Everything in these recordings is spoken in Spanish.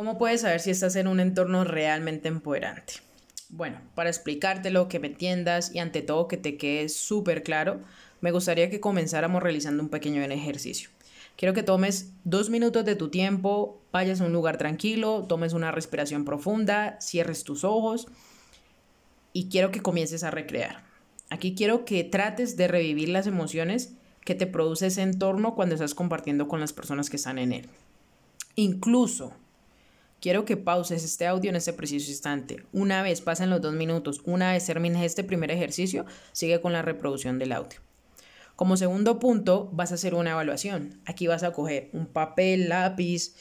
¿Cómo puedes saber si estás en un entorno realmente empoderante? Bueno, para explicártelo, que me entiendas y ante todo que te quede súper claro, me gustaría que comenzáramos realizando un pequeño ejercicio. Quiero que tomes dos minutos de tu tiempo, vayas a un lugar tranquilo, tomes una respiración profunda, cierres tus ojos y quiero que comiences a recrear. Aquí quiero que trates de revivir las emociones que te produce ese entorno cuando estás compartiendo con las personas que están en él. Incluso quiero que pauses este audio en este preciso instante. Una vez pasen los dos minutos, una vez termines este primer ejercicio, sigue con la reproducción del audio. Como segundo punto, vas a hacer una evaluación. Aquí vas a coger un papel, lápiz,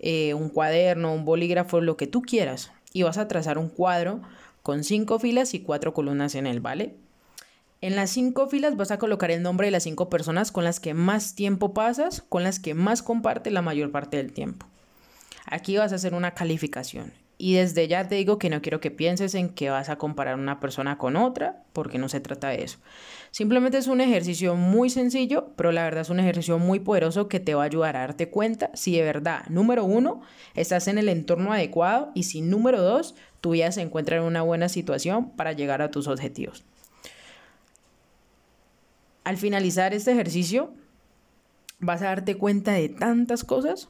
eh, un cuaderno, un bolígrafo, lo que tú quieras, y vas a trazar un cuadro con cinco filas y cuatro columnas en él, ¿vale? En las cinco filas vas a colocar el nombre de las cinco personas con las que más tiempo pasas, con las que más comparte la mayor parte del tiempo. Aquí vas a hacer una calificación. Y desde ya te digo que no quiero que pienses en que vas a comparar una persona con otra, porque no se trata de eso. Simplemente es un ejercicio muy sencillo, pero la verdad es un ejercicio muy poderoso que te va a ayudar a darte cuenta si de verdad, número uno, estás en el entorno adecuado y si número dos, tu vida se encuentra en una buena situación para llegar a tus objetivos. Al finalizar este ejercicio, vas a darte cuenta de tantas cosas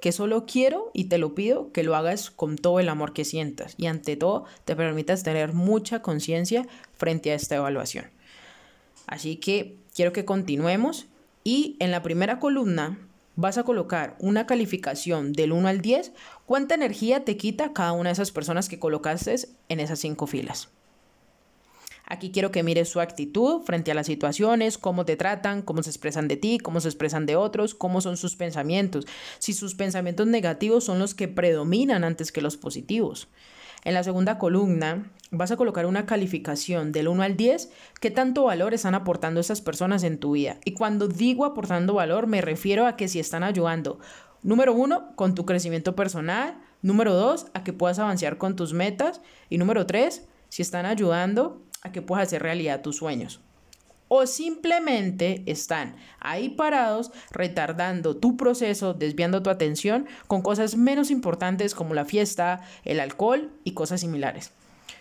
que solo quiero y te lo pido que lo hagas con todo el amor que sientas y ante todo te permitas tener mucha conciencia frente a esta evaluación. Así que quiero que continuemos y en la primera columna vas a colocar una calificación del 1 al 10, cuánta energía te quita cada una de esas personas que colocaste en esas cinco filas. Aquí quiero que mires su actitud frente a las situaciones, cómo te tratan, cómo se expresan de ti, cómo se expresan de otros, cómo son sus pensamientos, si sus pensamientos negativos son los que predominan antes que los positivos. En la segunda columna vas a colocar una calificación del 1 al 10, qué tanto valor están aportando esas personas en tu vida. Y cuando digo aportando valor me refiero a que si están ayudando, número uno, con tu crecimiento personal, número dos, a que puedas avanzar con tus metas y número tres, si están ayudando a que puedas hacer realidad tus sueños. O simplemente están ahí parados retardando tu proceso, desviando tu atención con cosas menos importantes como la fiesta, el alcohol y cosas similares.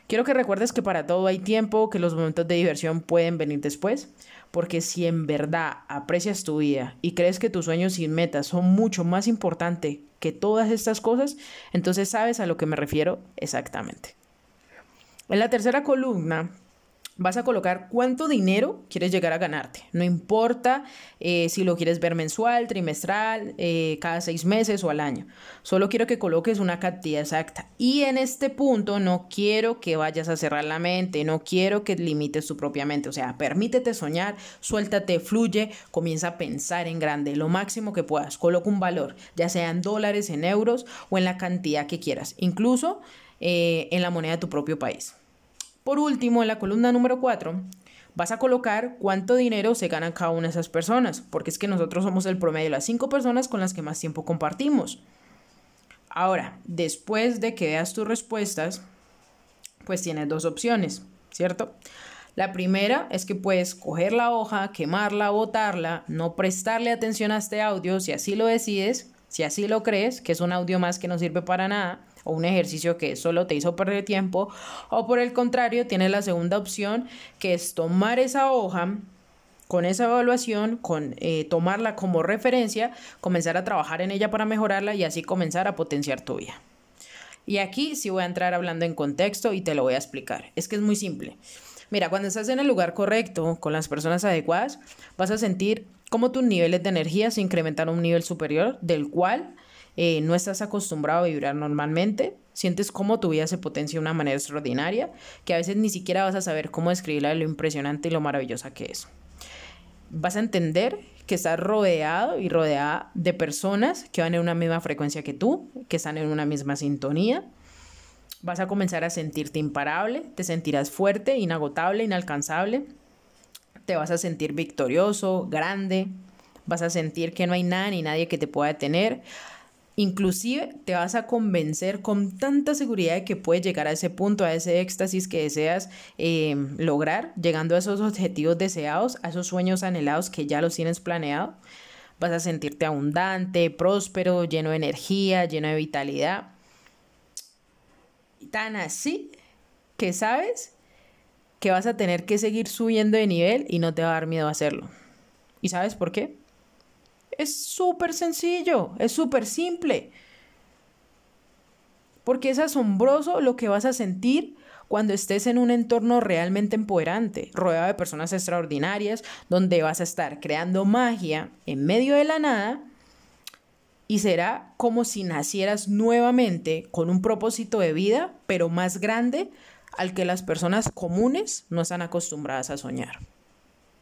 Quiero que recuerdes que para todo hay tiempo, que los momentos de diversión pueden venir después, porque si en verdad aprecias tu vida y crees que tus sueños y metas son mucho más importantes que todas estas cosas, entonces sabes a lo que me refiero exactamente. En la tercera columna vas a colocar cuánto dinero quieres llegar a ganarte. No importa eh, si lo quieres ver mensual, trimestral, eh, cada seis meses o al año. Solo quiero que coloques una cantidad exacta. Y en este punto no quiero que vayas a cerrar la mente, no quiero que limites tu propia mente. O sea, permítete soñar, suéltate, fluye, comienza a pensar en grande, lo máximo que puedas. Coloca un valor, ya sea en dólares, en euros o en la cantidad que quieras. Incluso eh, en la moneda de tu propio país. Por último, en la columna número 4, vas a colocar cuánto dinero se ganan cada una de esas personas, porque es que nosotros somos el promedio de las 5 personas con las que más tiempo compartimos. Ahora, después de que veas tus respuestas, pues tienes dos opciones, ¿cierto? La primera es que puedes coger la hoja, quemarla, botarla, no prestarle atención a este audio si así lo decides, si así lo crees, que es un audio más que no sirve para nada, o un ejercicio que solo te hizo perder tiempo, o por el contrario, tienes la segunda opción, que es tomar esa hoja con esa evaluación, con eh, tomarla como referencia, comenzar a trabajar en ella para mejorarla y así comenzar a potenciar tu vida. Y aquí sí voy a entrar hablando en contexto y te lo voy a explicar. Es que es muy simple. Mira, cuando estás en el lugar correcto, con las personas adecuadas, vas a sentir cómo tus niveles de energía se incrementan a un nivel superior, del cual eh, no estás acostumbrado a vibrar normalmente, sientes cómo tu vida se potencia de una manera extraordinaria, que a veces ni siquiera vas a saber cómo describirla de lo impresionante y lo maravillosa que es. Vas a entender que estás rodeado y rodeada de personas que van en una misma frecuencia que tú, que están en una misma sintonía. Vas a comenzar a sentirte imparable, te sentirás fuerte, inagotable, inalcanzable. Te vas a sentir victorioso, grande. Vas a sentir que no hay nada ni nadie que te pueda detener. Inclusive te vas a convencer con tanta seguridad de que puedes llegar a ese punto, a ese éxtasis que deseas eh, lograr, llegando a esos objetivos deseados, a esos sueños anhelados que ya los tienes planeado. vas a sentirte abundante, próspero, lleno de energía, lleno de vitalidad. Tan así que sabes que vas a tener que seguir subiendo de nivel y no te va a dar miedo hacerlo. ¿Y sabes por qué? Es súper sencillo, es súper simple. Porque es asombroso lo que vas a sentir cuando estés en un entorno realmente empoderante, rodeado de personas extraordinarias, donde vas a estar creando magia en medio de la nada y será como si nacieras nuevamente con un propósito de vida, pero más grande al que las personas comunes no están acostumbradas a soñar.